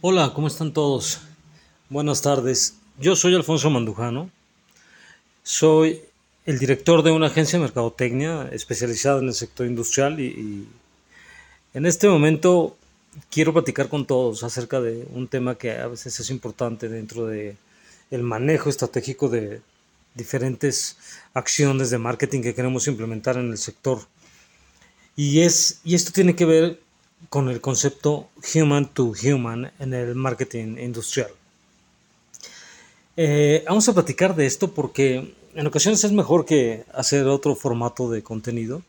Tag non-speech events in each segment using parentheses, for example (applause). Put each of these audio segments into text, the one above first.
Hola, ¿cómo están todos? Buenas tardes. Yo soy Alfonso Mandujano. Soy el director de una agencia de mercadotecnia especializada en el sector industrial y, y, en este momento quiero platicar con todos acerca de un tema que a veces es importante dentro de manejo estratégico de diferentes acciones de marketing que queremos implementar en el sector. Y es y esto tiene que ver con el concepto human to human en el marketing industrial. Eh, vamos a platicar de esto porque en ocasiones es mejor que hacer otro formato de contenido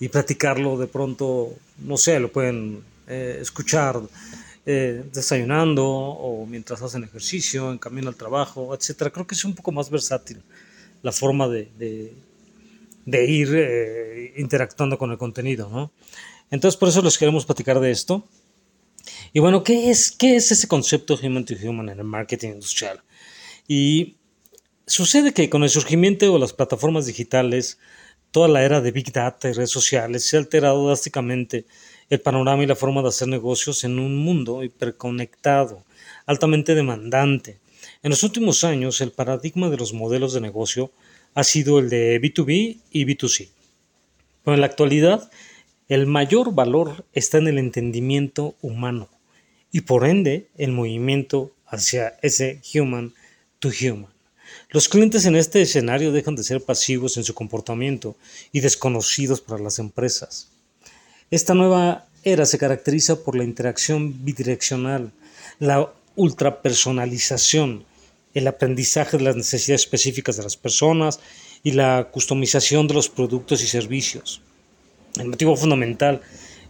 y platicarlo de pronto, no sé, lo pueden eh, escuchar eh, desayunando o mientras hacen ejercicio, en camino al trabajo, etc. Creo que es un poco más versátil la forma de, de, de ir eh, interactuando con el contenido, ¿no? Entonces, por eso les queremos platicar de esto. Y bueno, ¿qué es, qué es ese concepto human to human en el marketing industrial? Y sucede que con el surgimiento de las plataformas digitales, toda la era de Big Data y redes sociales se ha alterado drásticamente el panorama y la forma de hacer negocios en un mundo hiperconectado, altamente demandante. En los últimos años, el paradigma de los modelos de negocio ha sido el de B2B y B2C. Pero en la actualidad, el mayor valor está en el entendimiento humano y por ende el movimiento hacia ese human to human. Los clientes en este escenario dejan de ser pasivos en su comportamiento y desconocidos para las empresas. Esta nueva era se caracteriza por la interacción bidireccional, la ultrapersonalización, el aprendizaje de las necesidades específicas de las personas y la customización de los productos y servicios. El motivo fundamental,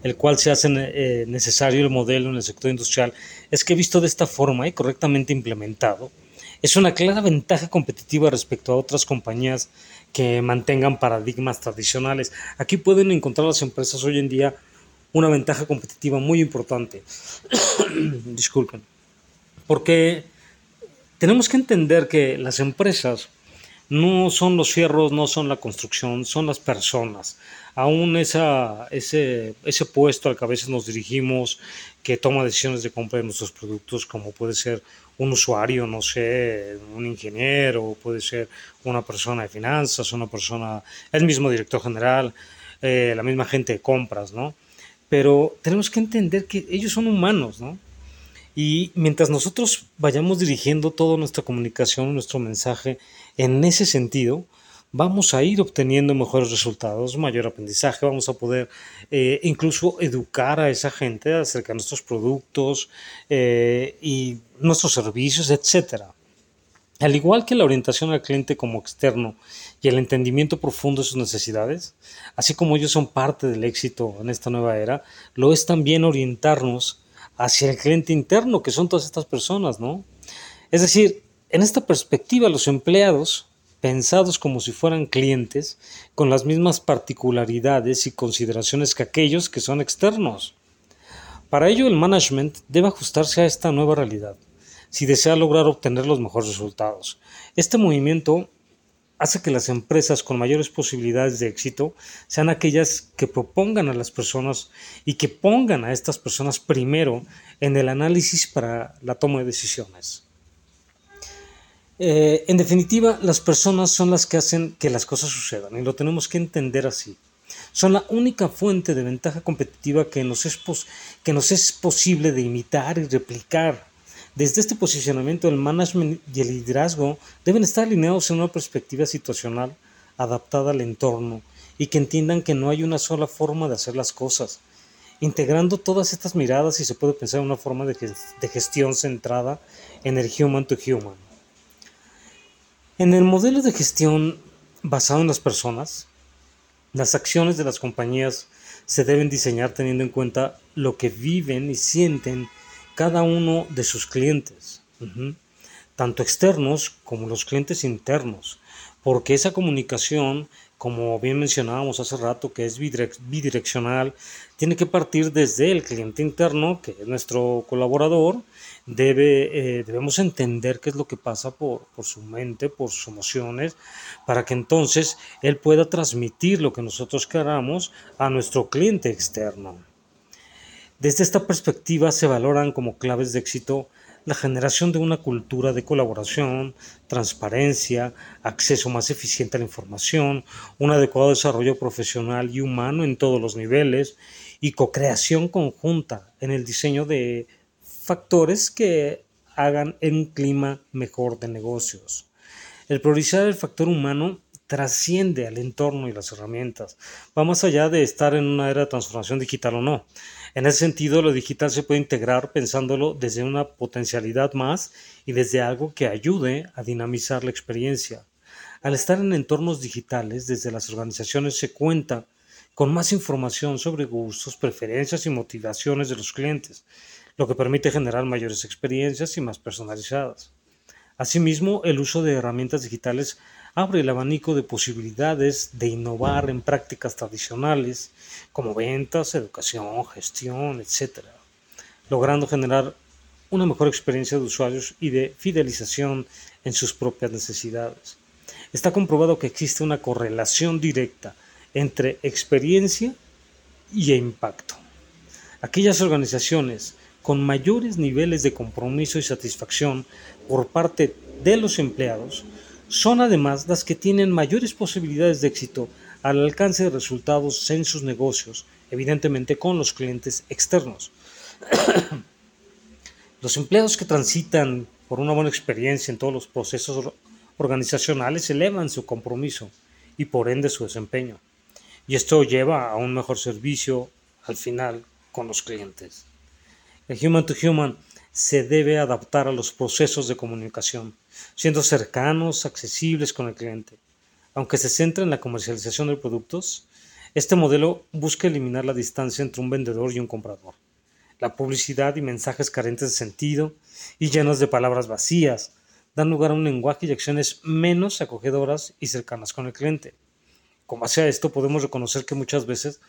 el cual se hace eh, necesario el modelo en el sector industrial, es que visto de esta forma y correctamente implementado, es una clara ventaja competitiva respecto a otras compañías que mantengan paradigmas tradicionales. Aquí pueden encontrar las empresas hoy en día una ventaja competitiva muy importante. (coughs) Disculpen. Porque tenemos que entender que las empresas no son los fierros, no son la construcción, son las personas. Aún esa, ese, ese puesto al que a veces nos dirigimos, que toma decisiones de compra de nuestros productos, como puede ser un usuario, no sé, un ingeniero, puede ser una persona de finanzas, una persona, el mismo director general, eh, la misma gente de compras, ¿no? Pero tenemos que entender que ellos son humanos, ¿no? Y mientras nosotros vayamos dirigiendo toda nuestra comunicación, nuestro mensaje en ese sentido, vamos a ir obteniendo mejores resultados, mayor aprendizaje, vamos a poder eh, incluso educar a esa gente acerca de nuestros productos eh, y nuestros servicios, etc. Al igual que la orientación al cliente como externo y el entendimiento profundo de sus necesidades, así como ellos son parte del éxito en esta nueva era, lo es también orientarnos hacia el cliente interno, que son todas estas personas, ¿no? Es decir, en esta perspectiva, los empleados, pensados como si fueran clientes, con las mismas particularidades y consideraciones que aquellos que son externos. Para ello, el management debe ajustarse a esta nueva realidad, si desea lograr obtener los mejores resultados. Este movimiento hace que las empresas con mayores posibilidades de éxito sean aquellas que propongan a las personas y que pongan a estas personas primero en el análisis para la toma de decisiones. Eh, en definitiva, las personas son las que hacen que las cosas sucedan y lo tenemos que entender así. Son la única fuente de ventaja competitiva que nos es, que nos es posible de imitar y replicar desde este posicionamiento, el management y el liderazgo deben estar alineados en una perspectiva situacional adaptada al entorno y que entiendan que no hay una sola forma de hacer las cosas. Integrando todas estas miradas y se puede pensar en una forma de, de gestión centrada en el human to human. En el modelo de gestión basado en las personas, las acciones de las compañías se deben diseñar teniendo en cuenta lo que viven y sienten cada uno de sus clientes, tanto externos como los clientes internos, porque esa comunicación, como bien mencionábamos hace rato, que es bidireccional, tiene que partir desde el cliente interno, que es nuestro colaborador, debe, eh, debemos entender qué es lo que pasa por, por su mente, por sus emociones, para que entonces él pueda transmitir lo que nosotros queramos a nuestro cliente externo. Desde esta perspectiva se valoran como claves de éxito la generación de una cultura de colaboración, transparencia, acceso más eficiente a la información, un adecuado desarrollo profesional y humano en todos los niveles y co-creación conjunta en el diseño de factores que hagan un clima mejor de negocios. El priorizar el factor humano trasciende al entorno y las herramientas. Va más allá de estar en una era de transformación digital o no. En ese sentido, lo digital se puede integrar pensándolo desde una potencialidad más y desde algo que ayude a dinamizar la experiencia. Al estar en entornos digitales, desde las organizaciones se cuenta con más información sobre gustos, preferencias y motivaciones de los clientes, lo que permite generar mayores experiencias y más personalizadas. Asimismo, el uso de herramientas digitales abre el abanico de posibilidades de innovar en prácticas tradicionales como ventas, educación, gestión, etc., logrando generar una mejor experiencia de usuarios y de fidelización en sus propias necesidades. Está comprobado que existe una correlación directa entre experiencia y impacto. Aquellas organizaciones con mayores niveles de compromiso y satisfacción por parte de los empleados son además las que tienen mayores posibilidades de éxito al alcance de resultados en sus negocios, evidentemente con los clientes externos. (coughs) los empleados que transitan por una buena experiencia en todos los procesos organizacionales elevan su compromiso y por ende su desempeño. Y esto lleva a un mejor servicio al final con los clientes. El human to human se debe adaptar a los procesos de comunicación, siendo cercanos, accesibles con el cliente. Aunque se centra en la comercialización de productos, este modelo busca eliminar la distancia entre un vendedor y un comprador. La publicidad y mensajes carentes de sentido y llenos de palabras vacías dan lugar a un lenguaje y acciones menos acogedoras y cercanas con el cliente. Con base a esto podemos reconocer que muchas veces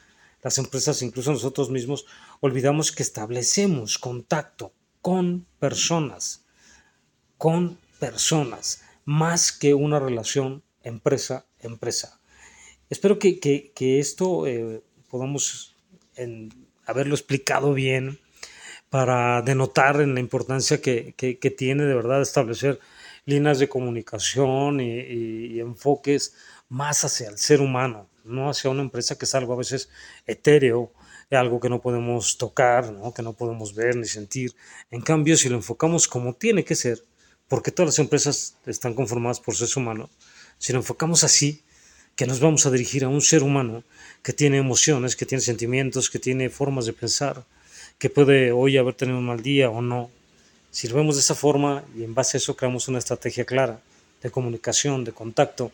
las empresas, incluso nosotros mismos, olvidamos que establecemos contacto con personas, con personas, más que una relación empresa-empresa. Espero que, esto eh, podamos haberlo explicado bien para denotar en la importancia que, tiene de verdad establecer líneas de comunicación y, enfoques más hacia el ser humano, no hacia una empresa que es algo a veces etéreo, algo que no podemos tocar, que no podemos ver ni sentir. En cambio, si lo enfocamos como tiene que ser, porque todas las empresas están conformadas por seres humanos, si lo enfocamos así, que nos vamos a dirigir a un ser humano que tiene emociones, que tiene sentimientos, que tiene formas de pensar, que puede hoy haber tenido un mal día o no. Si lo vemos de esa forma y en base a eso creamos una estrategia clara de comunicación, de contacto,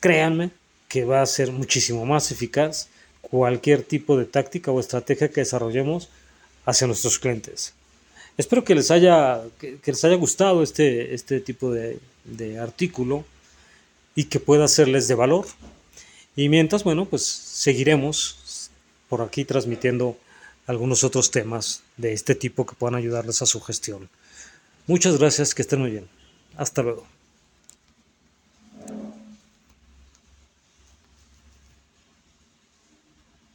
créanme que va a ser muchísimo más eficaz cualquier tipo de táctica o estrategia que desarrollemos hacia nuestros clientes. Espero que les haya, que, les haya gustado este, este tipo de, de artículo y que pueda serles de valor. Y mientras, bueno, pues seguiremos por aquí transmitiendo algunos otros temas de este tipo que puedan ayudarles a su gestión. Muchas gracias, que estén muy bien. Hasta luego.